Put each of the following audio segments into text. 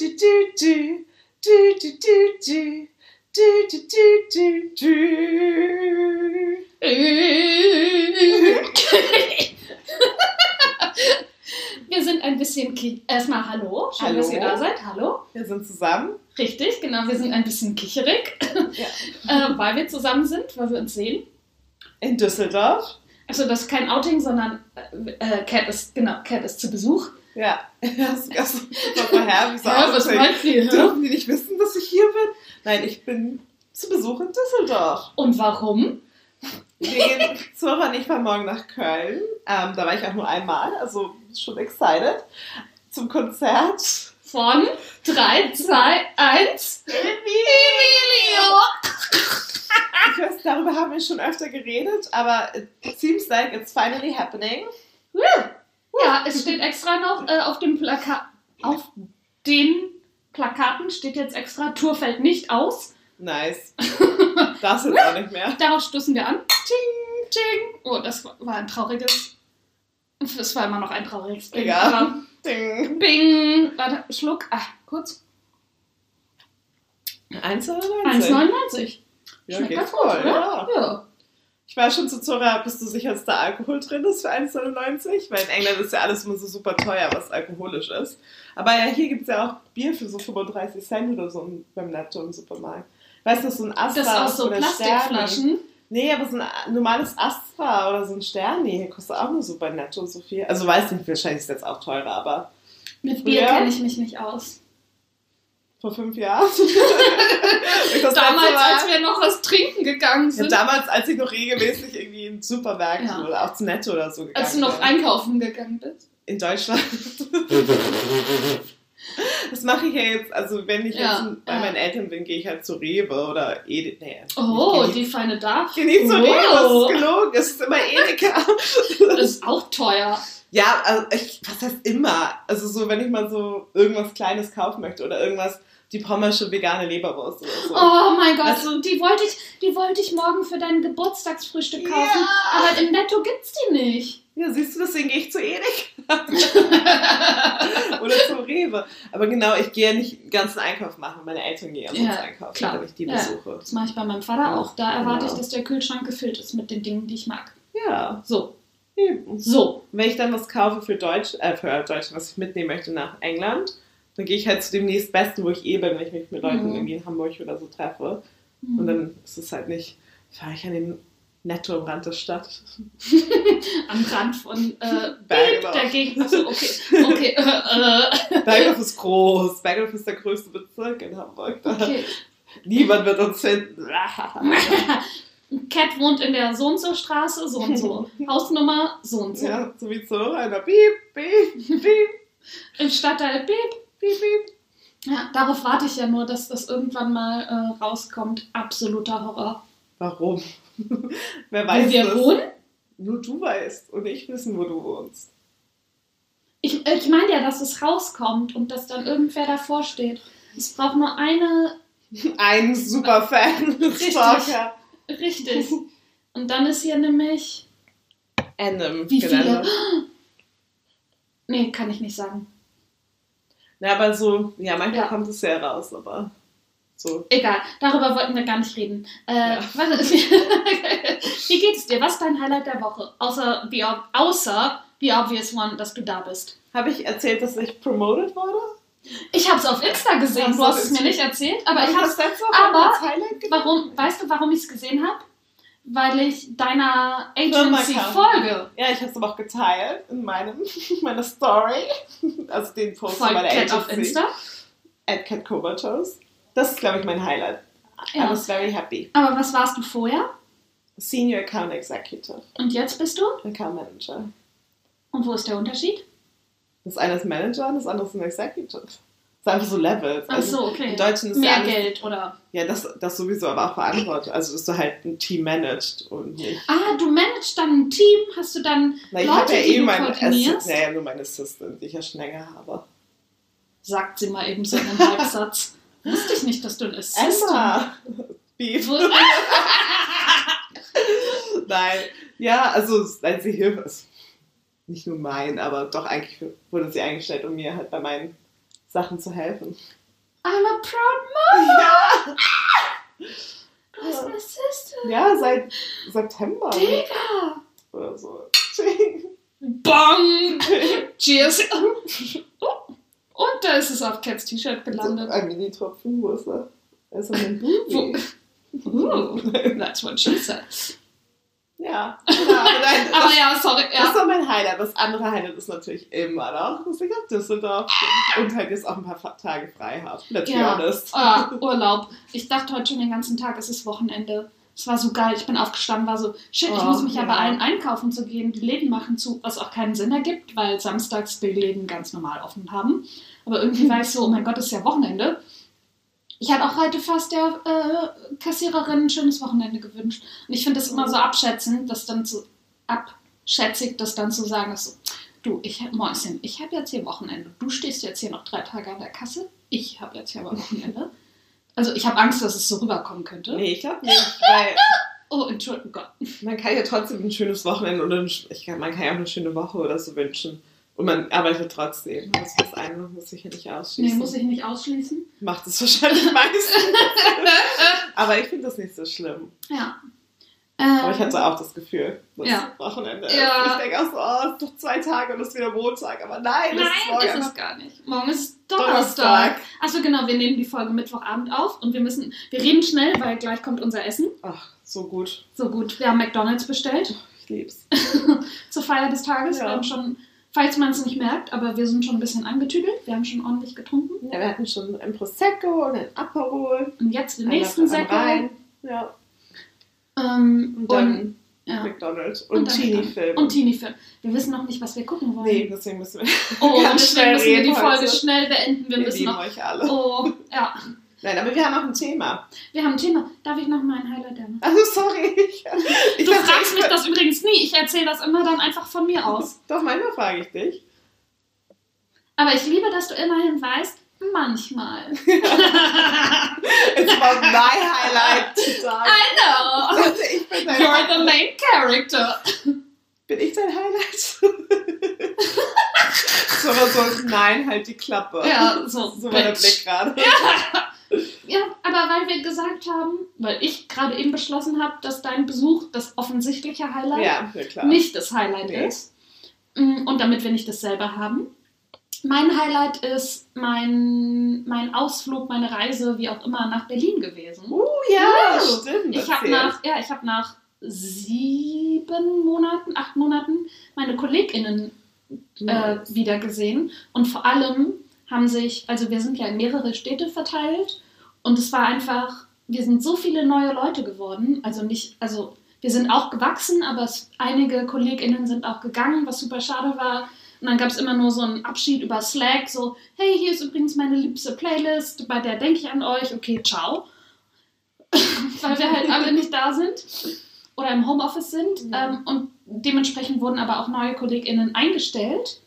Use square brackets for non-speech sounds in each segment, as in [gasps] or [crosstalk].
du, du, du. Du, du, du, du. Du, du. Wir sind ein bisschen erstmal hallo, schön, dass ihr Hallo. da seid. Hallo. Wir sind zusammen. Richtig, genau, wir sind ein bisschen kicherig, Ja. äh, weil wir zusammen sind, weil wir uns sehen. In Düsseldorf. Also das ist kein Outing, sondern äh, äh, Cat ist genau, Cat ist zu Besuch. Ja. Das ist ganz vorher. Wieso Ja, was meint ihr? Dürfen die nicht wissen, dass ich hier bin? Nein, ich bin zu Besuch in Düsseldorf. Und warum? Wir gehen, Zora und ich fahren morgen nach Köln. Ähm, da war ich auch nur einmal, also schon excited. Zum Konzert. Von 3, 2, 1. Emilio! Ich weiß, darüber haben wir schon öfter geredet, aber it seems like it's finally happening. Ja, es steht extra noch äh, auf dem Plakat. Auf den Plakaten steht jetzt extra, Tour fällt nicht aus. Nice. [laughs] Das jetzt auch nicht mehr. Darauf stoßen wir an. Ting, ting. Oh, das war ein trauriges. Das war immer noch ein trauriges Ding. Ja. Aber Ding. Bing. Warte, Schluck. Ah, kurz. 1,99. 1,99. Ja, Schmeckt ganz voll, gut, oder? ja. Ja. Ich war schon zu Zora, bist du sicher, dass da Alkohol drin ist für 1,99? Weil in England ist ja alles immer so super teuer, was alkoholisch ist. Aber ja, hier gibt es ja auch Bier für so 35 Cent oder so beim Netto im Supermarkt. Weißt du, so ein Astra Das aus so oder Plastikflaschen. Sterni. Nee, aber so ein normales Astra oder so ein Sterni hier kostet auch nur so bei Netto so viel. Also weiß nicht, wahrscheinlich ist jetzt auch teurer, aber Mit Bier kenne ich mich nicht aus. Vor fünf Jahren. [laughs] Das Damals, als wir noch was trinken gegangen ja, sind. damals, als ich noch regelmäßig irgendwie in Supermärkten Ja. oder auch zu Netto oder so gegangen als du noch bin. einkaufen gegangen bist. in Deutschland. [laughs] Das mache ich ja jetzt, also wenn ich Ja, jetzt bei ja. meinen Eltern bin, gehe ich halt zu Rewe oder Edeka. Nee, Oh, die feine nicht, ich gehe nicht zu Oh. Rewe, das ist gelogen, es ist immer Edeka. Das ist auch teuer. Ja, also ich, was heißt immer? Also so, wenn ich mal so irgendwas Kleines kaufen möchte oder irgendwas, die pommersche vegane Leberwurst oder so. Oh mein Gott, Also- die wollte ich, die wollte ich morgen für dein Geburtstagsfrühstück kaufen. Ja. Aber im Netto gibt's die nicht. Ja, siehst du, deswegen gehe ich zu Edeka. [laughs] oder zu Rewe. Aber genau, ich gehe ja nicht den ganzen Einkauf machen. Meine Eltern gehen ja sonst Ja, einkaufen, klar. wenn ich die Ja. besuche. Das mache ich bei meinem Vater auch. Da erwarte Genau. ich, dass der Kühlschrank gefüllt ist mit den Dingen, die ich mag. Ja, So, eben. so. Wenn ich dann was kaufe für Deutsch, äh, für Deutschland, was ich mitnehmen möchte nach England, dann gehe ich halt zu dem nächstbesten, wo ich eh bin, wenn ich mich mit Leuten Mhm. irgendwie in Hamburg oder so treffe. Und dann ist es halt nicht, fahre ich an den Netto am Rand der Stadt. [laughs] Am Rand von äh, [laughs] Bergedorf. der Gegend. Achso, okay. Okay. [laughs] Äh, äh. Bergdorf ist groß. Bergdorf ist der größte Bezirk in Hamburg. Okay. Niemand wird uns finden. Cat wohnt in der so und so Straße, so und so. [laughs] Hausnummer, so und so. ja, so wie so einer Piep, piep, piep, [laughs] Im Stadtteil Beep. piep, piep. Ja, darauf warte ich ja nur, dass das irgendwann mal äh, rauskommt. Absoluter Horror. Warum? [laughs] Wer Wo weiß wir das? wohnen? Nur du weißt und ich wissen, wo du wohnst. Ich, ich meine ja, dass es rauskommt und dass dann irgendwer davor steht. Es braucht nur eine. Ein super Fan, Richtig. Stalker. Richtig. Und dann ist hier nämlich. Anim Wie viele? genannt. Nee, kann ich nicht sagen. Na, aber so, ja, manchmal Ja. kommt es ja raus, aber so. Egal, darüber wollten wir gar nicht reden. Äh, Ja. was, [laughs] wie geht es dir? Was ist dein Highlight der Woche? Außer the, außer the obvious one, dass du da bist. Habe ich erzählt, dass ich promoted wurde? Ich habe es auf Insta gesehen. Du hast es mir nicht erzählt, aber ich Hab habe letzte aber-? Warum? Weißt du, warum ich es gesehen habe? Weil ich deiner Agency folge. Ja, ich habe es aber auch geteilt in meinem, [laughs] meiner Story. Also den Post von Folgt meiner Cat Agency. auf Insta. At Cat Comatose. Das ist, glaube ich, mein Highlight. I Ja. was very happy. Aber was warst du vorher? Senior Account Executive. Und jetzt bist du? Account Manager. Und wo ist der Unterschied? Das eine ist Manager und das andere ist ein Executive. Das ist einfach so Levels. Ach Also so, okay. Im Deutschen ist Mehr ja alles, Geld oder. Ja, das, das sowieso, aber auch Verantwortung. Also, dass du halt ein Team managst und nicht. Ah, du managst dann ein Team, hast du dann Na, ich habe ja eh koordinierst? Assistant, naja, nur meinen Assistant, die ich ja schon länger habe. Sagt sie mal eben so einen Halbsatz. [laughs] Wusste ich nicht, dass du ein Assistant Emma! [laughs] Beef. [laughs] Nein. Ja, also, nein, sie hilft. Nicht nur mein, aber doch eigentlich wurde sie eingestellt, um mir halt bei meinen Sachen zu helfen. I'm a proud mom. Ja, Du hast eine Sister. ja seit September Digga. oder so. Bong. [laughs] Cheers. Oh. Und da ist es auf Cats T-Shirt so gelandet. ein Mini-Tropfen, wo ist er? Er ist ein Wo- Baby. Ooh, that's what she said. Ja, genau. aber nein, [laughs] Aber das, ja, sorry. das Ja. war mein Highlight. Das andere Highlight ist natürlich immer noch, dass ich auf Düsseldorf bin und halt jetzt auch ein paar Tage frei habe. Let's Ja. be honest. Ah, Urlaub. Ich dachte heute schon den ganzen Tag, es ist Wochenende. Es war so geil. Ich bin aufgestanden, war so, shit, ich Oh, muss mich ja ja. bei allen einkaufen zu gehen. Die Läden machen zu, was auch keinen Sinn ergibt, weil samstags die Läden ganz normal offen haben. Aber irgendwie [laughs] war ich so, oh mein Gott, es ist ja Wochenende. Ich habe auch heute fast der äh, Kassiererin ein schönes Wochenende gewünscht. Und ich finde das immer so abschätzend, das dann so abschätzig, das dann zu sagen, dass so, du, ich hab, Mäuschen, ich habe jetzt hier Wochenende. Du stehst jetzt hier noch drei Tage an der Kasse. Ich habe jetzt hier aber Wochenende. Also ich habe Angst, dass es so rüberkommen könnte. Nee, ich glaube nicht, weil [laughs] Oh, Entschuldigung, Gott. man kann ja trotzdem ein schönes Wochenende oder ein, ich kann, man kann ja auch eine schöne Woche oder so wünschen. Und man arbeitet trotzdem. Das, das eine muss ich ja nicht Nee, ausschließen. muss ich nicht ausschließen. Macht es wahrscheinlich meistens. [laughs] Aber ich finde das nicht so schlimm. Ja. Aber ich Ähm, hatte auch das Gefühl, dass Ja. Wochenende Ja. Ich denke auch so, oh, es ist doch zwei Tage und es ist wieder Montag. Aber nein, das ist Nein, morgen ist es gar nicht. Morgen ist Donnerstag. Donnerstag. Achso, genau, wir nehmen die Folge Mittwochabend auf und wir müssen, wir reden schnell, weil gleich kommt unser Essen. Ach, so gut. So gut, wir haben McDonalds bestellt Ich lieb's. [laughs] zur Feier des Tages. Ja. Wir haben schon, falls man es nicht merkt, aber wir sind schon ein bisschen angetüdelt. Wir haben schon ordentlich getrunken. Ja, wir hatten schon ein Prosecco und ein Aperol. Und jetzt den nächsten. Rhein. Ja. Ähm, Und dann ja. McDonald's Und und, Teenie-Film. Und Teenie-Film. Wir wissen noch nicht, was wir gucken wollen. Nee, deswegen müssen wir Oh, [laughs] ganz deswegen schnell müssen wir die Folge heute. schnell beenden. Wir Wir müssen noch. euch alle. Oh, ja. Nein, aber wir haben auch ein Thema. Wir haben ein Thema. Darf ich noch mal ein Highlight nennen? Also sorry. Ich, ich Du fragst ich mich das übrigens nie. Ich erzähle das immer dann einfach von mir aus. [laughs] Doch, manchmal frage ich dich. Aber ich liebe, dass du immerhin weißt, manchmal. [laughs] It's about my highlight today. I know. Also ich bin dein You're the main character. Bin ich dein Highlight? [laughs] so, aber so, nein, halt die Klappe. Ja, so, So war der. Blick gerade. Ja, aber weil wir gesagt haben, weil ich gerade eben beschlossen habe, dass dein Besuch das offensichtliche Highlight Ja, ja nicht das Highlight Nee. ist. Mm, Und damit wir nicht dasselbe haben. Mein Highlight ist mein, mein Ausflug, meine Reise, wie auch immer, nach Berlin gewesen. Uh, ja, Uh, stimmt. Ich habe nach, ja, ich habe nach sieben Monaten, acht Monaten meine KollegInnen äh, wieder gesehen. Und vor allem haben sich, also wir sind ja in mehrere Städte verteilt und es war einfach, wir sind so viele neue Leute geworden. Also nicht, also wir sind auch gewachsen, aber es, einige KollegInnen sind auch gegangen, was super schade war. Und dann gab es immer nur so einen Abschied über Slack, so, hey, hier ist übrigens meine liebste Playlist, bei der denke ich an euch, okay, ciao. [laughs] Weil wir halt alle nicht da sind oder im Homeoffice sind. Ähm, und dementsprechend wurden aber auch neue KollegInnen eingestellt.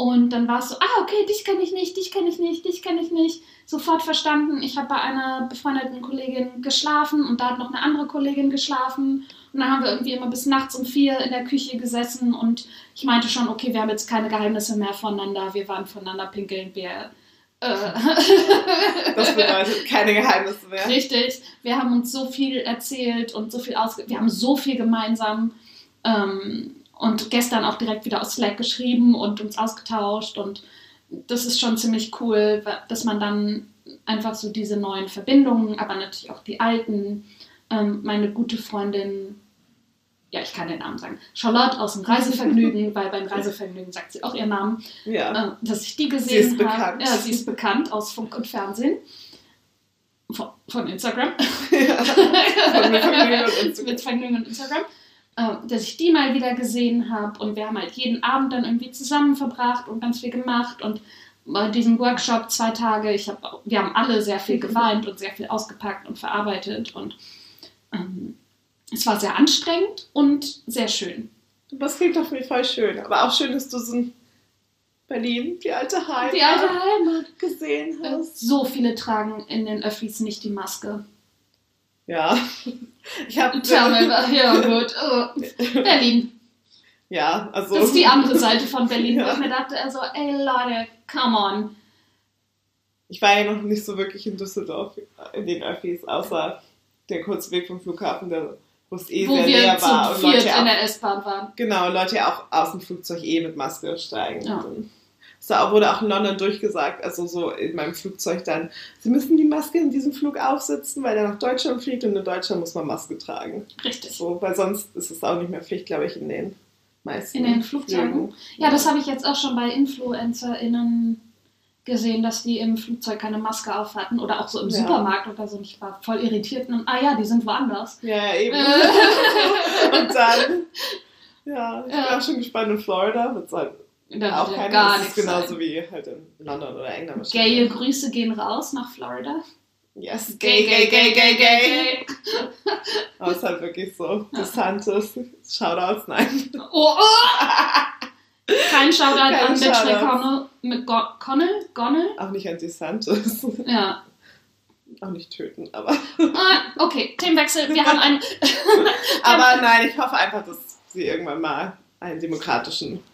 Und dann war es so, ah, okay, dich kenne ich nicht, dich kenne ich nicht, dich kenne ich nicht. Sofort verstanden. Ich habe bei einer befreundeten Kollegin geschlafen und da hat noch eine andere Kollegin geschlafen. Und dann haben wir irgendwie immer bis nachts um vier in der Küche gesessen und ich meinte schon, okay, wir haben jetzt keine Geheimnisse mehr voneinander, wir waren voneinander pinkeln, wir. Äh, Das bedeutet keine Geheimnisse mehr. Richtig. Wir haben uns so viel erzählt und so viel ausge... Wir haben so viel gemeinsam. Ähm, und gestern auch direkt wieder aus Slack geschrieben und uns ausgetauscht. Und das ist schon ziemlich cool, dass man dann einfach so diese neuen Verbindungen, aber natürlich auch die alten, ähm, meine gute Freundin, ja, ich kann den Namen sagen, Charlotte aus dem Reisevergnügen, [laughs] weil beim Reisevergnügen sagt sie auch ihren Namen, Ja. äh, dass ich die Sie ist gesehen habe. bekannt. Ja, sie ist bekannt aus Funk und Fernsehen. Von, von Instagram. ja. Von mit Vergnügen und [laughs] Instagram. Mit Vergnügen und Instagram. Äh, dass ich die mal wieder gesehen habe und wir haben halt jeden Abend dann irgendwie zusammen verbracht und ganz viel gemacht und bei diesem Workshop zwei Tage, ich hab, wir haben alle sehr viel geweint und sehr viel ausgepackt und verarbeitet und ähm, es war sehr anstrengend und sehr schön. Das klingt doch mir voll schön. Aber auch schön, dass du so in Berlin, die alte Heimat, Die alte Heimat. gesehen Äh, hast. So viele tragen in den Öffis nicht die Maske. Ja. Ich habe ja gut. Oh, Berlin. Ja, also. Das ist die andere Seite von Berlin, wo Ja. ich mir dachte, also, ey Leute, come on. Ich war ja noch nicht so wirklich in Düsseldorf in den Öffis, außer der kurze Weg vom Flughafen, der, wo es eh Wo sehr leer war. Und Leute in auch, der S-Bahn waren. genau, Leute ja auch aus dem Flugzeug eh mit Maske steigen. Ja. Und So wurde auch in London durchgesagt, also so in meinem Flugzeug dann, sie müssen die Maske in diesem Flug aufsetzen, weil er nach Deutschland fliegt und in Deutschland muss man Maske tragen. Richtig. So, weil sonst ist es auch nicht mehr Pflicht, glaube ich, in den meisten In den Flugzeugen? Flügen. Ja, das habe ich jetzt auch schon bei InfluencerInnen gesehen, dass die im Flugzeug keine Maske auf hatten oder auch so im Ja. Supermarkt oder so. Ich war voll irritiert und ah ja, die sind woanders. Ja, eben. Äh. [laughs] und dann, [laughs] ja, ich bin Ja. auch schon gespannt in Florida, wird es halt Da auch wird ja keine, gar nichts genauso sein. wie halt in London oder England. Gaye Grüße gehen raus nach Florida. Yes, gay, gay, gay, gay, gay. Aber es ist halt wirklich so, DeSantis, Shoutouts, nein. Oh, oh. Kein Shoutout Kein an Mitch. McConnell. McConnell? Connell? Auch nicht an DeSantis. Ja. Auch nicht töten, aber. Ah, okay, Themenwechsel. Wir haben einen. [laughs] Aber nein, ich hoffe einfach, dass sie irgendwann mal einen demokratischen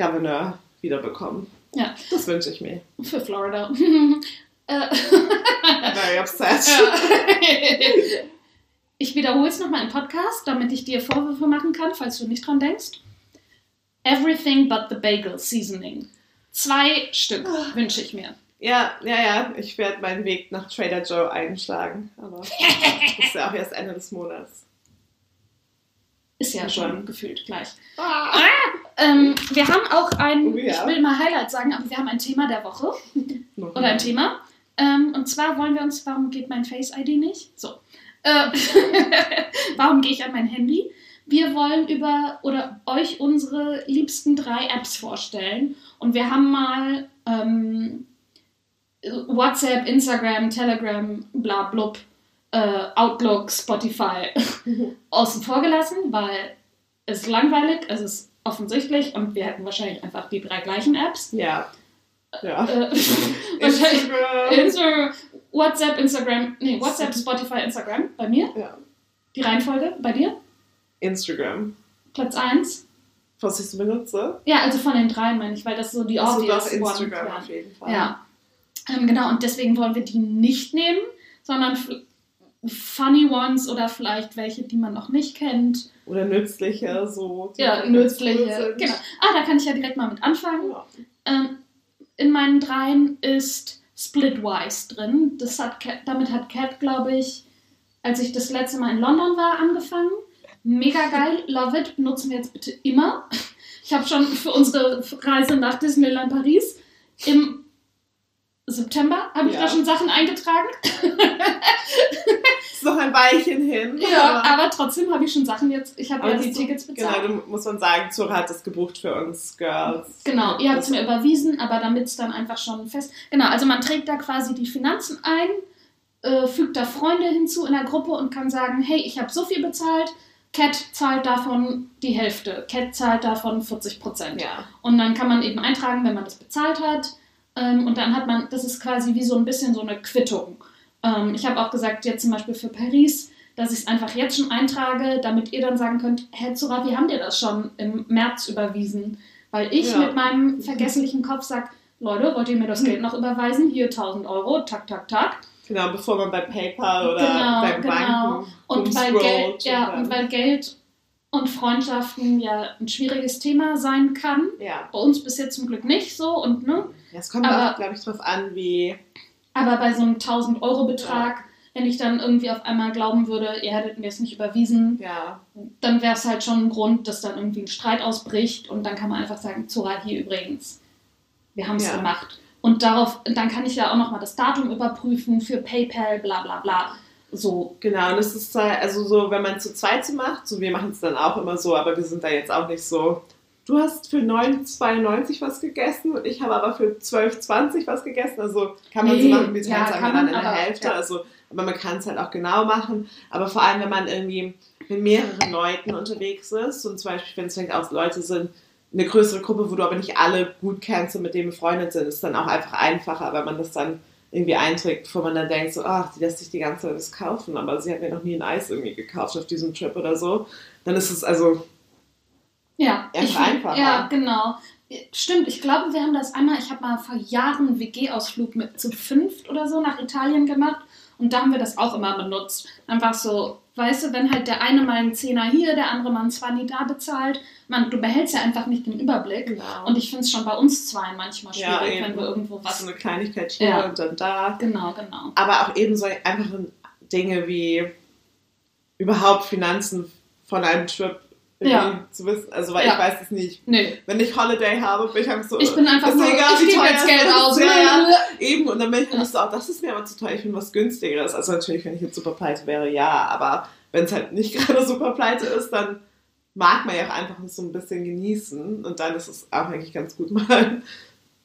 Gouverneur wiederbekommen. Ja. Das wünsche ich mir. Für Florida. [laughs] Äh, Very upset. Ich wiederhole es nochmal im Podcast, damit ich dir Vorwürfe machen kann, falls du nicht dran denkst. Everything but the bagel seasoning. Zwei Stück wünsche ich mir. Ja, ja, ja. Ich werde meinen Weg nach Trader Joe einschlagen. Aber das ist ja auch erst Ende des Monats. Ist ja Ja, schon gefühlt gleich. Ah. Ähm, wir haben auch ein, Oh ja. ich will mal Highlight sagen, aber wir haben ein Thema der Woche. Oder ein Thema. Ähm, und zwar wollen wir uns, warum geht mein Face-ID nicht? So. Äh, [laughs] warum gehe ich an mein Handy? Wir wollen über oder euch unsere liebsten drei Apps vorstellen. Und wir haben mal ähm, WhatsApp, Instagram, Telegram, bla blub, äh, Outlook, Spotify [laughs] außen vor gelassen, weil es ist langweilig, es ist offensichtlich und wir hätten wahrscheinlich einfach die drei gleichen Apps. Ja. Ja. Äh, [laughs] wahrscheinlich Instagram. Insta WhatsApp, Instagram, nee, WhatsApp, Spotify, Instagram bei mir. Ja. Die Reihenfolge bei dir? Instagram. Platz 1. Was ich so benutze. Ja, also von den drei meine ich, weil das so die Also obvious doch Instagram auf jeden Fall. Ja. Ähm, genau, und deswegen wollen wir die nicht nehmen, sondern funny ones oder vielleicht welche, die man noch nicht kennt. Oder nützliche, so. Ja, nützliche. Genau. Ah, da kann ich ja direkt mal mit anfangen. Ja. Ähm, in meinen dreien ist Splitwise drin. Das hat Cat, damit hat Cat, glaube ich, als ich das letzte Mal in London war, angefangen. Mega geil, love it, benutzen wir jetzt bitte immer. Ich habe schon für unsere Reise nach Disneyland Paris im September habe ich Ja. da schon Sachen eingetragen. Ist noch ein Weilchen hin. Ja, aber- aber trotzdem habe ich schon Sachen jetzt. Ich habe ja die Tickets bezahlt. Genau, muss man sagen, Zora hat das gebucht für uns Girls. Genau, ihr habt es mir überwiesen, aber damit es dann einfach schon fest. Genau, also man trägt da quasi die Finanzen ein, äh, fügt da Freunde hinzu in der Gruppe und kann sagen, hey, ich habe so viel bezahlt, Cat zahlt davon die Hälfte, Cat zahlt davon 40 Prozent. Ja. Und dann kann man eben eintragen, wenn man das bezahlt hat. Ähm, und dann hat man, das ist quasi wie so ein bisschen so eine Quittung. Ähm, ich habe auch gesagt, jetzt zum Beispiel für Paris, dass ich es einfach jetzt schon eintrage, damit ihr dann sagen könnt, Herr Zura, wie haben dir das schon im März überwiesen? Weil ich Ja. mit meinem vergesslichen Kopf sage, Leute, wollt ihr mir das Geld noch überweisen? Hier 1000 Euro, tak, tak, tak. Genau, bevor man bei PayPal oder Genau, beim genau. Banken Und weil, Geld, ja, und weil Geld und Freundschaften ja ein schwieriges Thema sein kann. ja. Bei uns bis jetzt zum Glück nicht so und ne, ja, es kommt Aber- auch, glaube ich, drauf an, wie. Aber bei so einem 1000-Euro-Betrag, wenn ich dann irgendwie auf einmal glauben würde, ihr hättet mir es nicht überwiesen, Ja, dann wäre es halt schon ein Grund, dass dann irgendwie ein Streit ausbricht und dann kann man einfach sagen, Zora, hier übrigens, wir haben es Ja. gemacht. Und darauf, dann kann ich ja auch nochmal das Datum überprüfen für PayPal, bla bla bla. So. genau. Und es ist also so, wenn man zu zweit so macht, so wir machen es dann auch immer so, aber wir sind da jetzt auch nicht so. Du hast für 9,92 was gegessen und ich habe aber für 12,20 was gegessen. Also kann man so Nee, machen, wir ja, teilen es kann einfach dann in der Hälfte. ja. Also, aber man kann es halt auch genau machen. Aber vor allem, wenn man irgendwie mit mehreren Leuten unterwegs ist und zum Beispiel, wenn es vielleicht auch Leute sind, eine größere Gruppe, wo du aber nicht alle gut kennst und mit denen befreundet sind, ist dann auch einfach einfacher, weil man das dann irgendwie einträgt, bevor man dann denkt, so, ach, die lässt sich die ganze Zeit was kaufen, aber sie hat mir noch nie ein Eis irgendwie gekauft auf diesem Trip oder so. Dann ist es also, Ja, Einfach einfacher. Ja, genau. Stimmt, ich glaube, wir haben das einmal, ich habe mal vor Jahren einen WG-Ausflug mit zu fünft oder so nach Italien gemacht und da haben wir das auch immer benutzt. Einfach so, weißt du, wenn halt der eine mal einen Zehner hier, der andere mal einen Zwanni da bezahlt, man, du behältst ja einfach nicht den Überblick. Genau. Und ich finde es schon bei uns zwei manchmal Ja, schwierig, eben. wenn wir irgendwo so was. eine Kleinigkeit hier Ja. und dann da. Genau, genau. Aber auch eben so einfache Dinge wie überhaupt Finanzen von einem Trip Ja. zu wissen. Also, weil Ja. ich weiß es nicht. Nee. Wenn ich Holiday habe, bin ich einfach so. Ich bin einfach nur, egal, ich gebe jetzt Geld aus. Ja, ja. [laughs] Eben, und dann bin ich Ja. so, auch das ist mir aber zu teuer, ich finde was günstigeres. Also natürlich, wenn ich jetzt super pleite wäre, ja, aber wenn es halt nicht [laughs] gerade super pleite ist, dann mag man ja auch einfach so ein bisschen genießen und dann ist es auch eigentlich ganz gut, [laughs] mal ein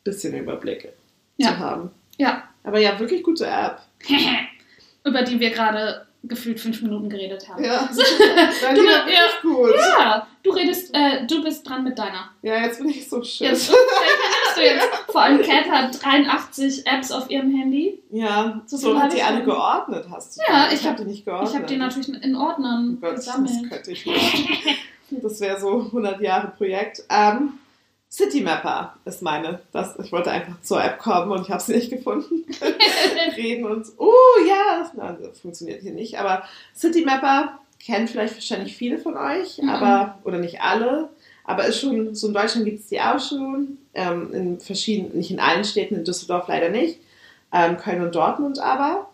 bisschen Überblick Ja. zu haben. Ja. Aber ja, wirklich gute App. Über die wir gerade gefühlt fünf Minuten geredet haben. Ja, [laughs] Du, ja. gut. Ja, du redest, äh, du bist dran mit deiner. Ja, jetzt bin ich so schön. Jetzt, nimmst du jetzt? Vor allem Kat hat 83 Apps auf ihrem Handy. Ja, So so, hat die ich alle geordnet, hast du. Ja, die. ich hab- die nicht geordnet. Ich habe die natürlich in Ordnern Oh Gott, das gesammelt. könnte ich nicht. Das wäre so 100 Jahre Projekt. Ähm, Citymapper ist meine. Das, ich wollte einfach zur App kommen und ich habe sie nicht gefunden. [laughs] Reden und oh ja, das, nein, das funktioniert hier nicht. Aber Citymapper kennen vielleicht wahrscheinlich viele von euch, Mhm. aber oder nicht alle. Aber ist schon, so in Deutschland gibt es die auch schon. Ähm, in verschiedenen, nicht in allen Städten, in Düsseldorf leider nicht. Ähm, Köln und Dortmund aber.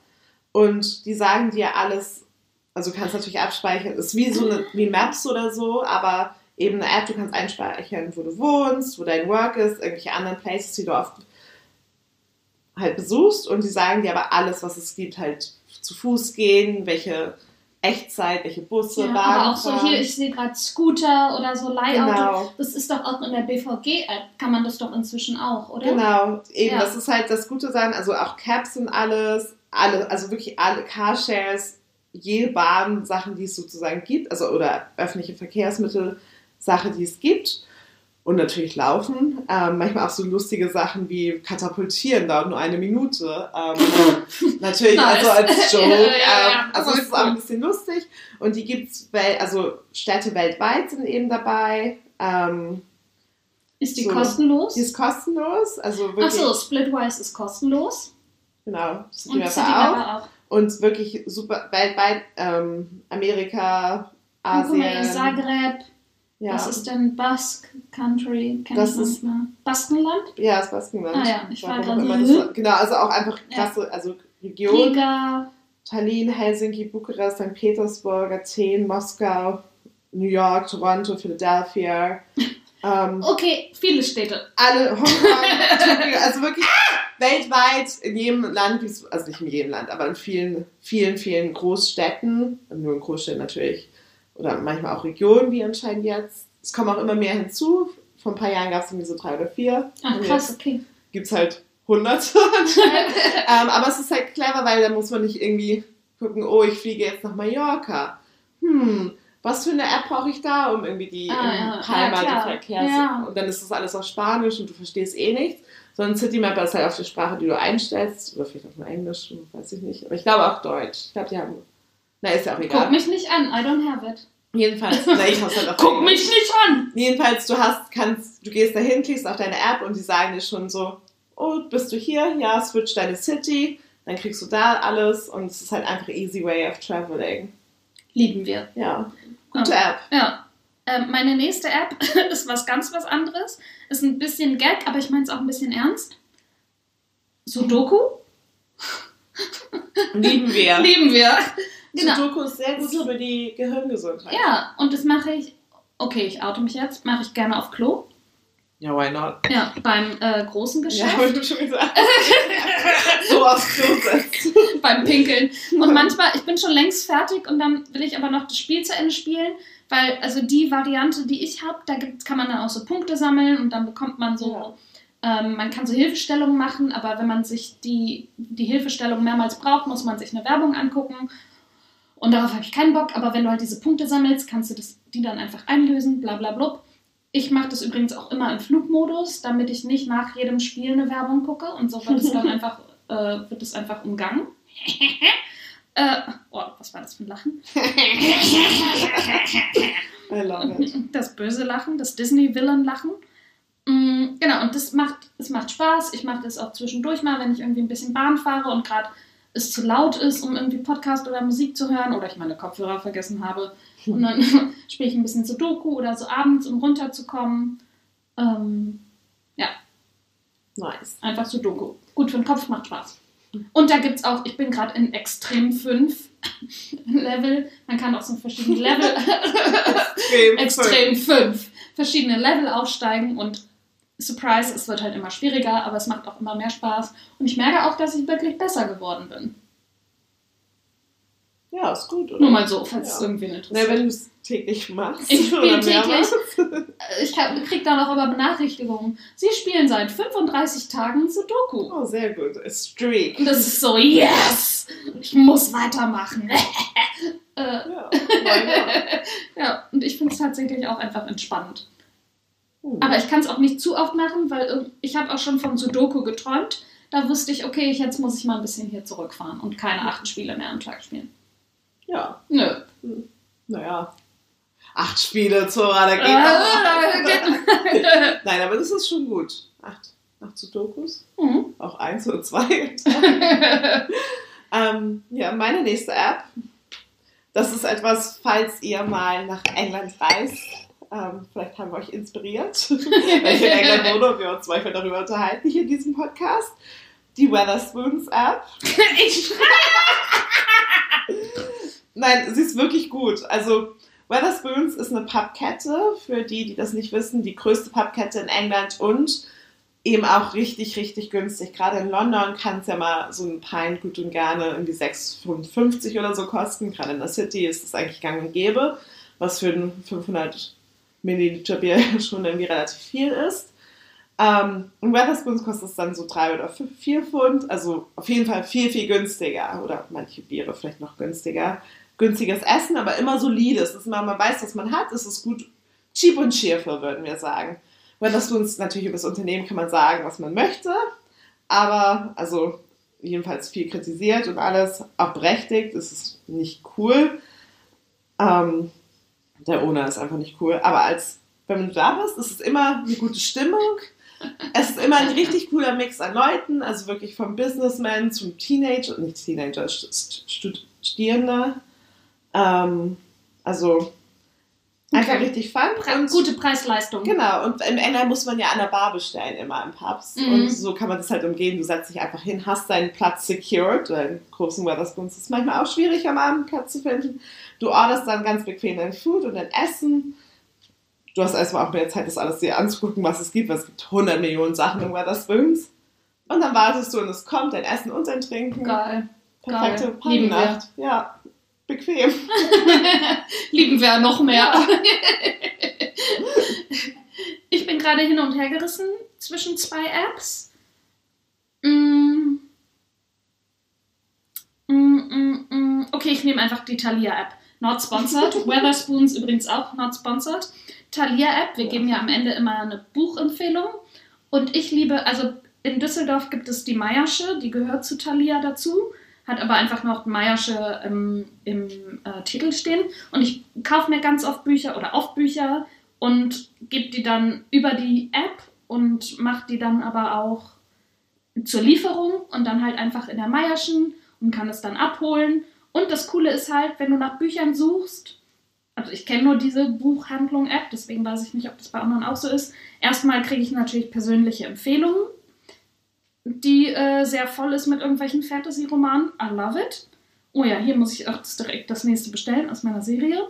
Und die sagen dir alles, also du kannst natürlich abspeichern, ist wie so eine, wie Maps oder so, aber eben eine App, du kannst einspeichern, wo du wohnst, wo dein Work ist, irgendwelche anderen Places, die du oft halt besuchst und die sagen dir aber alles, was es gibt, halt zu Fuß gehen, welche Echtzeit, welche Busse, Ja, Bahnen aber auch so fahren. hier, ich sehe gerade Scooter oder so Leihauto. Genau. Das ist doch auch in der BVG-App, kann man das doch inzwischen auch, oder? Genau, eben, Ja. das ist halt das Gute sein, also auch Cabs und alles, alle, also wirklich alle Carshares, jede Bahn, Sachen, die es sozusagen gibt, also oder öffentliche Verkehrsmittel, Sachen, die es gibt. Und natürlich laufen. Ähm, manchmal auch so lustige Sachen wie katapultieren, dauert nur eine Minute. Ähm, [laughs] natürlich, Nice. also als [laughs] Joke. Ja, ja, ja. Ähm, also es ist auch ein bisschen lustig. Und die gibt es, also Städte weltweit sind eben dabei. Ähm, Ist die So. kostenlos? die ist kostenlos. Also wirklich, Achso, Splitwise ist kostenlos. genau, das Und City auch. Auch. Und wirklich super weltweit, ähm, Amerika, Und guck mal, Asien. Zagreb, ja. was ist denn Basque Country? Kenn Das ist- mal. Baskenland? ja, das Baskenland. Ah ja, ich war gerade so, das, Genau, also auch einfach krasse, also Region. Riga. Tallinn, Helsinki, Bukarest, St. Petersburg, Athen, Moskau, New York, Toronto, Philadelphia. [laughs] Ähm, Okay, viele Städte. alle Hongkong, [laughs] Tokio, also wirklich weltweit in jedem Land, also nicht in jedem Land, aber in vielen, vielen, vielen Großstädten, nur in Großstädten natürlich, oder manchmal auch Regionen, wie anscheinend jetzt. Es kommen auch immer mehr hinzu. Vor ein paar Jahren gab es irgendwie so drei oder vier. Ach Und krass, okay. gibt es halt hunderte anscheinend. [laughs] ähm, aber es ist halt clever, weil da muss man nicht irgendwie gucken, oh, ich fliege jetzt nach Mallorca. Hm, was für eine App brauche ich da, um irgendwie die Ah, ja. Palma, Ja, die. Verkehrs... Ja. Und dann ist das alles auf Spanisch und du verstehst eh nichts. Sondern Citymapper ist halt auf die Sprache, die du einstellst. Oder vielleicht auch nur Englisch, weiß ich nicht. Aber ich glaube auch Deutsch. Ich glaube, die haben... Na, ist ja auch egal. Guck mich nicht an, I don't have it. Jedenfalls, na, ich hab's halt [laughs] auf Guck mich nicht an! Jedenfalls, du hast, kannst, du gehst dahin, klickst auf deine App und die sagen dir schon so, oh, bist du hier? Ja, switch deine City, dann kriegst du da alles und es ist halt einfach easy way of traveling. Lieben wir. Ja, gute App. Ja. Ähm, meine nächste App [laughs] ist was ganz was anderes. Ist ein bisschen Gag, aber ich meine es auch ein bisschen ernst. Sudoku? Lieben wir. [laughs] Lieben wir. Genau. Sudoku ist sehr gut für die Gehirngesundheit. Ja, und das mache ich, okay, ich oute mich jetzt, mache ich gerne auf Klo. Ja, why not? Ja, beim äh, großen Ja, Geschäft, hab ich mir schon gesagt. [laughs] so aufs Klo setzt. beim Pinkeln. Und manchmal, ich bin schon längst fertig und dann will ich aber noch das Spiel zu Ende spielen, weil also die Variante, die ich habe, da gibt, kann man dann auch so Punkte sammeln und dann bekommt man so, ähm, man kann so Hilfestellungen machen, aber wenn man sich die, die Hilfestellung mehrmals braucht, muss man sich eine Werbung angucken. Und darauf habe ich keinen Bock, aber wenn du halt diese Punkte sammelst, kannst du das, die dann einfach einlösen, bla bla blub. Ich mache das übrigens auch immer im Flugmodus, damit ich nicht nach jedem Spiel eine Werbung gucke und so wird es dann [laughs] einfach, äh, wird es einfach umgangen. [laughs] äh, oh, was war das für ein Lachen? I love it. Das böse Lachen, das Disney-Villain-Lachen. Mm, genau, und das macht, es macht Spaß. Ich mache das auch zwischendurch mal, wenn ich irgendwie ein bisschen Bahn fahre und gerade es zu laut ist, um irgendwie Podcast oder Musik zu hören oder ich meine Kopfhörer vergessen habe. Und dann [laughs] spiele ich ein bisschen Sudoku oder so abends, um runterzukommen. Ähm, ja, Nice. einfach Sudoku. Gut für den Kopf, macht Spaß. Und da gibt es auch, ich bin gerade in Extrem 5 [laughs] Level. Man kann auch so verschiedene Level, [laughs] Extrem. Extrem 5, verschiedene Level aufsteigen und Surprise, es wird halt immer schwieriger, aber es macht auch immer mehr Spaß. Und ich merke auch, dass ich wirklich besser geworden bin. Ja, ist gut, oder? Nur mal so, falls es Ja. irgendwen Ne, interessiert. wenn du es täglich machst. Ich spiele täglich. mehrmals. Ich kriege dann auch immer Benachrichtigungen. Sie spielen seit 35 Tagen Sudoku. Oh, sehr gut. A Streak. Und das ist so, yes! Ich muss weitermachen. [laughs] äh, Ja, [laughs] ja, und ich finde es tatsächlich auch einfach entspannt. Hm. Aber ich kann es auch nicht zu oft machen, weil ich habe auch schon von Sudoku geträumt. Da wusste ich, okay, jetzt muss ich mal ein bisschen hier zurückfahren und keine acht Spiele mehr am Tag spielen. Ja, Nö. naja. Acht Spiele, Zora, da geht noch. [laughs] Nein, aber das ist schon gut. Acht, acht Sudokus. Mhm. Auch eins oder zwei. [laughs] ähm, ja, meine nächste App. Das ist etwas, falls ihr mal nach England reist. Ähm, vielleicht haben wir euch inspiriert, [laughs] weil ich in England und wir uns zwei darüber unterhalten hier in diesem Podcast. Die Weatherspoons App. [laughs] ich [laughs] Nein, sie ist wirklich gut. Also Weatherspoons ist eine Pubkette, für die, die das nicht wissen, die größte Pubkette in England und eben auch richtig, richtig günstig. Gerade in London kann es ja mal so ein Pint gut und gerne irgendwie 6,50 oder so kosten. Gerade in der City ist es eigentlich gang und gäbe, was für ein 500 Milliliter Bier [laughs] schon irgendwie relativ viel ist. Ähm, und Weatherspoons kostet es dann so 3 oder 4 Pfund, also auf jeden Fall viel, viel günstiger. Oder manche Biere vielleicht noch günstiger günstiges Essen, aber immer solide. Es ist immer, man weiß, was man hat. Es ist gut, cheap und cheerful, würden wir sagen. Uns natürlich über das Unternehmen kann man sagen, was man möchte. Aber, also, jedenfalls viel kritisiert und alles, auch berechtigt. Es ist nicht cool. Ähm, der Owner ist einfach nicht cool. Aber als, wenn du da bist, ist es immer eine gute Stimmung. Es ist immer ein richtig cooler Mix an Leuten, also wirklich vom Businessman zum Teenager, nicht Teenager, St- St- Studierende. Ähm, also einfach Okay. richtig fun. Pre Und, gute Preis-Leistung. Genau, und im England muss man ja an der Bar bestellen, immer in Pubs. Mhm. Und so kann man das halt umgehen. Du setzt dich einfach hin, hast deinen Platz secured. Weil in großen Weatherspoons ist es manchmal auch schwierig, am Abend Platz zu finden. Du orderst dann ganz bequem dein Food und dein Essen. Du hast erstmal auch mehr Zeit, das alles dir anzugucken, was es gibt, weil es gibt 100 Millionen Sachen in Weatherspoons. Und dann wartest du und es kommt dein Essen und dein Trinken. Geil. Perfekte. Partynacht. Ja, bequem. [laughs] Lieben wir noch mehr. [laughs] ich bin gerade hin und her gerissen zwischen zwei Apps. Mm. Mm, mm, mm. Okay, ich nehme einfach die Thalia-App. Not sponsored. [laughs] Weatherspoons übrigens auch not sponsored. Thalia-App, wir geben ja am Ende immer eine Buchempfehlung. Und ich liebe, also in Düsseldorf gibt es die Meiersche, die gehört zu Thalia dazu, hat aber einfach noch Meiersche im, im äh, Titel stehen. Und ich kaufe mir ganz oft Bücher oder oft Bücher und gebe die dann über die App und mache die dann aber auch zur Lieferung und dann halt einfach in der Meierschen und kann es dann abholen. Und das Coole ist halt, wenn du nach Büchern suchst, also ich kenne nur diese Buchhandlung-App, deswegen weiß ich nicht, ob das bei anderen auch so ist. Erstmal kriege ich natürlich persönliche Empfehlungen, die äh, sehr voll ist mit irgendwelchen Fantasy-Romanen. I love it. Oh ja, hier muss ich auch direkt das nächste bestellen aus meiner Serie.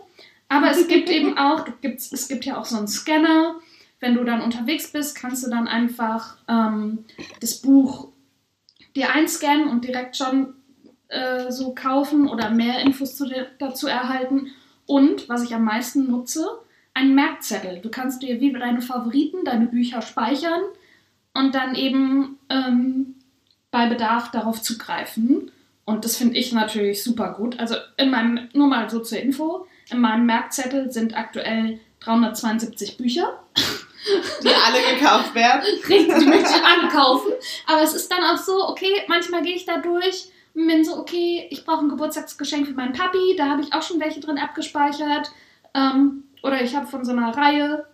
Aber es gibt [laughs] eben auch, gibt's, es gibt ja auch so einen Scanner. Wenn du dann unterwegs bist, kannst du dann einfach ähm, das Buch dir einscannen und direkt schon äh, so kaufen oder mehr Infos zu, dazu erhalten. Und, was ich am meisten nutze, ein Merkzettel. Du kannst dir wie deine Favoriten, deine Bücher speichern und dann eben ähm, bei Bedarf darauf zugreifen. Und das finde ich natürlich super gut. Also in meinem, nur mal so zur Info, in meinem Merkzettel sind aktuell 372 Bücher. Die alle gekauft werden. [laughs] Richtig, die möchte ich ankaufen. Aber es ist dann auch so, okay, manchmal gehe ich da durch und bin so, okay, ich brauche ein Geburtstagsgeschenk für meinen Papi, da habe ich auch schon welche drin abgespeichert. Ähm, oder ich habe von so einer Reihe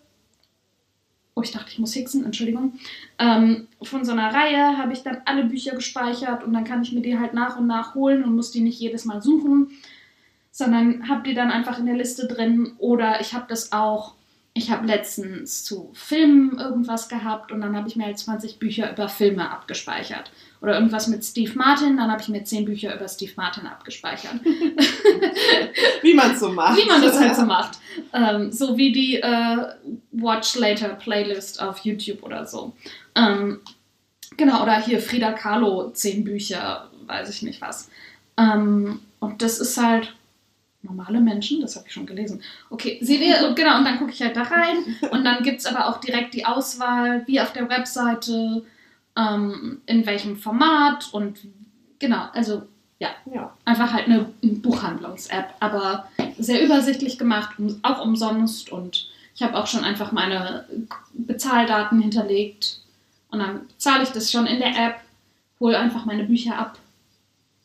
oh, ich dachte, ich muss hixen, Entschuldigung, ähm, von so einer Reihe habe ich dann alle Bücher gespeichert und dann kann ich mir die halt nach und nach holen und muss die nicht jedes Mal suchen, sondern habe die dann einfach in der Liste drin oder ich habe das auch ich habe letztens zu Filmen irgendwas gehabt und dann habe ich mir halt 20 Bücher über Filme abgespeichert. Oder irgendwas mit Steve Martin, dann habe ich mir 10 Bücher über Steve Martin abgespeichert. [laughs] wie man es so macht. Wie man das halt so [laughs] macht. Ähm, so wie die äh, Watch Later Playlist auf YouTube oder so. Ähm, genau, oder hier Frida Kahlo, 10 Bücher, weiß ich nicht was. Ähm, und das ist halt normale Menschen, das habe ich schon gelesen. Okay, seht ihr, [laughs] genau, und dann gucke ich halt da rein und dann gibt es aber auch direkt die Auswahl, wie auf der Webseite, ähm, in welchem Format und genau, also ja, ja. einfach halt eine Buchhandlungs-App, aber sehr übersichtlich gemacht, auch umsonst und ich habe auch schon einfach meine Bezahldaten hinterlegt und dann zahle ich das schon in der App, hole einfach meine Bücher ab.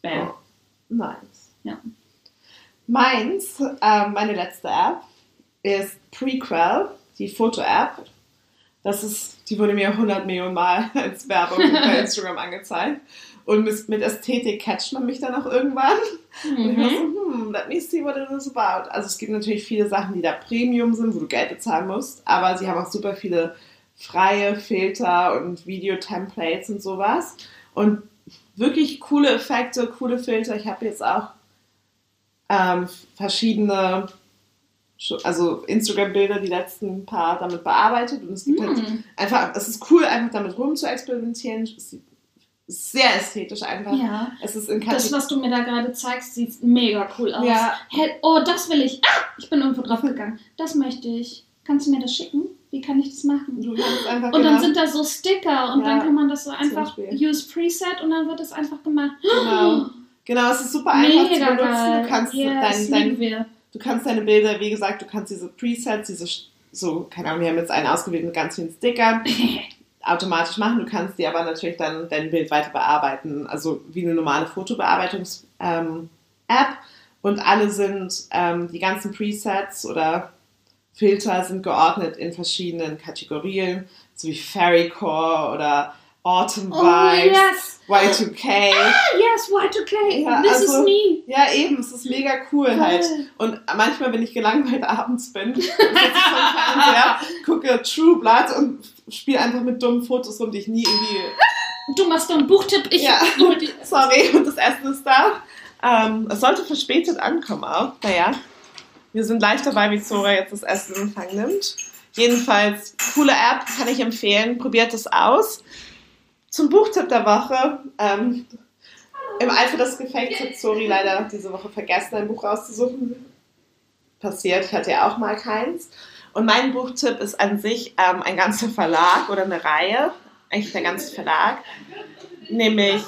Bam. Oh, nice. Ja. Meins, äh, meine letzte App, ist Prequel, die Foto-App. Das ist, die wurde mir 100 Millionen Mal [laughs] als Werbung [laughs] bei Instagram angezeigt. Und mit, Ästhetik catcht man mich dann auch irgendwann. Mhm. Und ich war so, mhm. hm, let me see what it is about. Also es gibt natürlich viele Sachen, die da Premium sind, wo du Geld bezahlen musst, aber sie haben auch super viele freie Filter und Video-Templates und sowas. Und wirklich coole Effekte, coole Filter. Ich habe jetzt auch ähm, verschiedene, also Instagram-Bilder, die letzten paar damit bearbeitet. Und es gibt mm. halt hm. einfach, es ist cool, einfach damit rum zu experimentieren. Es ist sehr ästhetisch einfach. Ja. Es ist in das, was du mir da gerade zeigst, sieht mega cool aus. Ja. Hey, oh, das will ich. Ah, ich bin irgendwo drauf gegangen. Das möchte ich. Kannst du mir das schicken? Wie kann ich das machen? und dann genau. sind da so Sticker und ja, dann kann man das so einfach use Preset und dann wird das einfach gemacht. Genau. [gasps] Genau, es ist super einfach Mega zu benutzen. Du kannst, yes, dein, dein, du kannst deine Bilder, wie gesagt, du kannst diese Presets, diese, so, keine Ahnung, wir haben jetzt einen ausgewählt mit ganz vielen Stickern, [laughs] automatisch machen. Du kannst die aber natürlich dann dein Bild weiter bearbeiten, also wie eine normale Fotobearbeitungs-App. Ähm, und alle sind, ähm, die ganzen Presets oder Filter sind geordnet in verschiedenen Kategorien, so wie Fairycore oder Autumn oh, Vibes, yes. Y2K. Ah, yes, Y2K. Ja, This also, is me. Ja, eben, es ist mega cool Geil. halt. Und manchmal, wenn ich gelangweilt abends bin, [laughs] sitze ich vom Fernseher, gucke True Blood und spiele einfach mit dummen Fotos rum, die ich nie irgendwie. [laughs] Du machst doch einen Buchtipp, ich ja. [laughs] Sorry, und das Essen ist da. Ähm, es sollte verspätet ankommen auch. Naja, wir sind leicht dabei, wie Zora jetzt das Essen in Empfang nimmt. Jedenfalls, coole App, kann ich empfehlen. Probiert es aus. Zum Buchtipp der Woche. Ähm, Im Eifer des Gefechts hat Sori leider diese Woche vergessen, ein Buch rauszusuchen. Passiert, ich hatte ja auch mal keins. Und mein Buchtipp ist an sich ähm, ein ganzer Verlag oder eine Reihe, eigentlich der ganze Verlag, nämlich.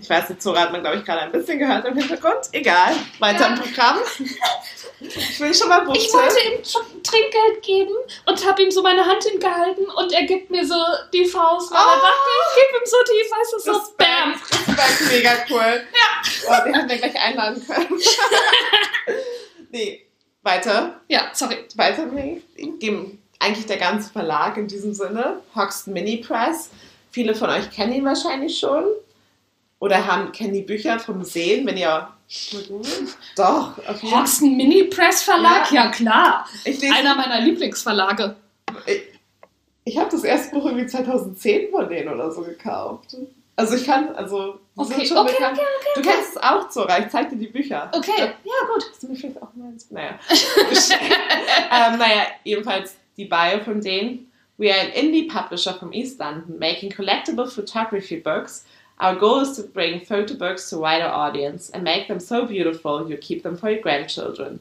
Ich weiß nicht, Zora hat man, glaube ich, gerade ein bisschen gehört im Hintergrund. Egal, weiter im Programm. [laughs] Ich will schon mal Buchtipp. Ich wollte ihm Trinkgeld geben und habe ihm so meine Hand hingehalten und er gibt mir so die Faust, weil oh. dachte, ich gebe ihm so die, weißt du, so Spam. Respekt, mega cool. Ja. Oh, den hätten wir gleich einladen können. [laughs] nee, weiter. Ja, sorry. Weiter, nee. Geben eigentlich der ganze Verlag in diesem Sinne. Hoxton Mini Press. Viele von euch kennen ihn wahrscheinlich schon. Oder haben, kennen die Bücher vom Sehen, wenn ihr doch, jeden Hoxton Mini Press Verlag? Ja, ja klar. Einer meiner Lieblingsverlage. Ich, ich habe das erste Buch irgendwie 2010 von denen oder so gekauft. Also ich kann, also okay, okay, okay, okay, Du kennst es auch, Zora. Ich zeig dir die Bücher. Okay, ja, ja gut. Hast du mich vielleicht auch mal ins... Naja. [laughs] ähm, naja, jedenfalls die Bio von denen. We are an indie publisher from East London, making collectible photography books Our goal is to bring photo books to wider audience and make them so beautiful you keep them for your grandchildren.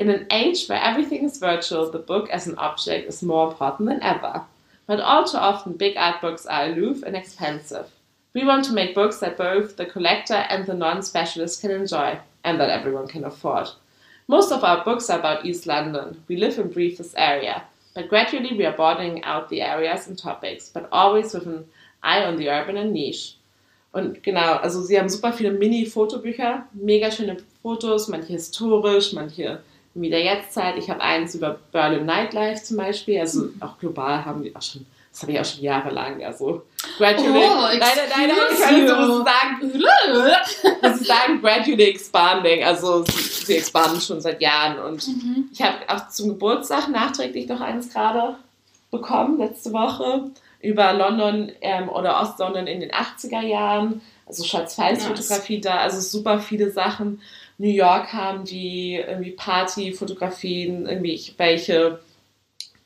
In an age where everything is virtual, the book as an object is more important than ever. But all too often, big art books are aloof and expensive. We want to make books that both the collector and the non specialist can enjoy, and that everyone can afford. Most of our books are about East London. We live and breathe this area, but gradually we are broadening out the areas and topics, but always with an eye on the urban and niche. Und genau, also sie haben super viele Mini-Fotobücher, mega schöne Fotos, manche historisch, manche irgendwie der Jetztzeit. Ich habe eins über Berlin Nightlife zum Beispiel. Also auch global haben die auch schon, das habe ich auch schon jahrelang. Also gradually. Oh, nein, nein, nein, ich kann so sagen, muss ich sagen, gradually expanding. Also sie, sie expanden schon seit Jahren. Und Mhm. ich habe auch zum Geburtstag nachträglich noch eins gerade bekommen, letzte Woche, über London ähm, oder Ostlondon in den 80er Jahren. Also Schwarz-Weiß-Fotografie da, also super viele Sachen. New York haben die irgendwie Partyfotografien, irgendwie welche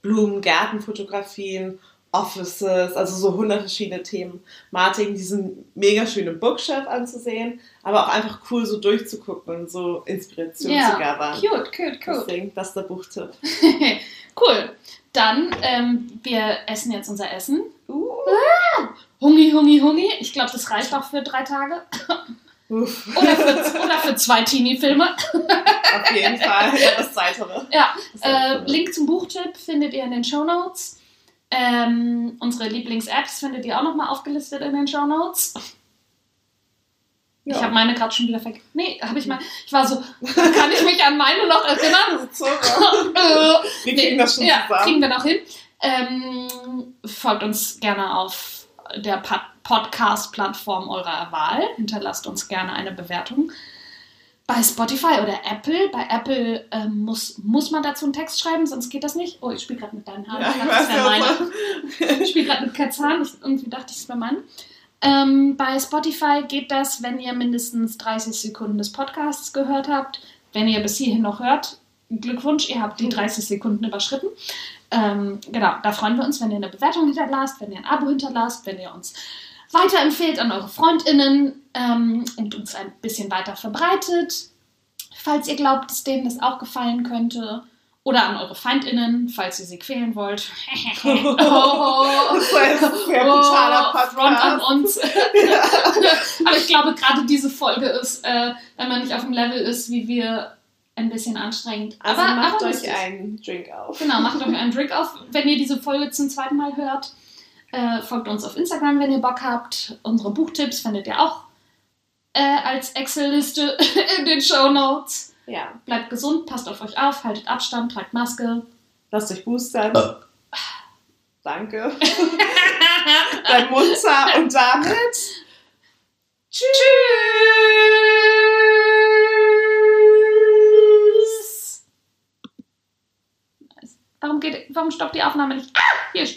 Blumen, Gärtenfotografien, Offices, also so hundert verschiedene Themen. Martin, diesen mega schönen Bookshelf anzusehen, aber auch einfach cool so durchzugucken und so Inspiration Ja, zu gathern. Cute, cute, cute. Deswegen, das ist der Buchtipp. [laughs] cool. Dann, ähm, wir essen jetzt unser Essen. Uh. Hungi, Hungi, Hungi. Ich glaube, das reicht auch für drei Tage. Oder für, oder für zwei Teenie-Filme. auf jeden Fall. Ja, das Zeitere. Ja, Das äh. Link zum Buchtipp findet ihr in den Show Notes. Ähm, unsere Lieblings-Apps findet ihr auch nochmal aufgelistet in den Show Notes. Ich Ja. habe meine gerade schon wieder vergessen. Nee, habe ich mal. Ich war so, [laughs] kann ich mich an meine noch erinnern? [laughs] [laughs] Wir kriegen das schon ja, zusammen. kriegen wir noch hin. Ähm, folgt uns gerne auf der Podcast-Plattform eurer Wahl. Hinterlasst uns gerne eine Bewertung. Bei Spotify oder Apple. Bei Apple ähm, muss, muss man dazu einen Text schreiben, sonst geht das nicht. Oh, ich spiele gerade mit deinen Haaren. Ja, ich ich meine. Ich spiele gerade mit Cats Haaren. Ich, irgendwie dachte ich, es wäre mein. Ähm, bei Spotify geht das, wenn ihr mindestens 30 Sekunden des Podcasts gehört habt. Wenn ihr bis hierhin noch hört, Glückwunsch, ihr habt die 30 Sekunden überschritten. Ähm, genau, da freuen wir uns, wenn ihr eine Bewertung hinterlasst, wenn ihr ein Abo hinterlasst, wenn ihr uns weiterempfehlt an eure FreundInnen ähm, und uns ein bisschen weiter verbreitet. Falls ihr glaubt, dass denen das auch gefallen könnte. Oder an eure FeindInnen, falls ihr sie quälen wollt. [laughs] oh, Das war jetzt ein sehr brutaler Oh, Front an Podcast. uns. [laughs] Aber ich glaube, gerade diese Folge ist, äh, wenn man nicht auf dem Level ist, wie wir, ein bisschen anstrengend. Also aber, macht aber euch lustig. einen Drink auf. Genau, macht euch einen Drink auf, wenn ihr diese Folge zum zweiten Mal hört. Äh, folgt uns auf Instagram, wenn ihr Bock habt. Unsere Buchtipps findet ihr auch äh, als Excel-Liste [laughs] in den Show Notes. Ja. Bleibt gesund, passt auf euch auf, haltet Abstand, tragt Maske. Lasst euch boostern. Danke. [laughs] Dann munter und damit. Tschüss! Warum, geht, warum stoppt die Aufnahme nicht? Ah, hier stoppt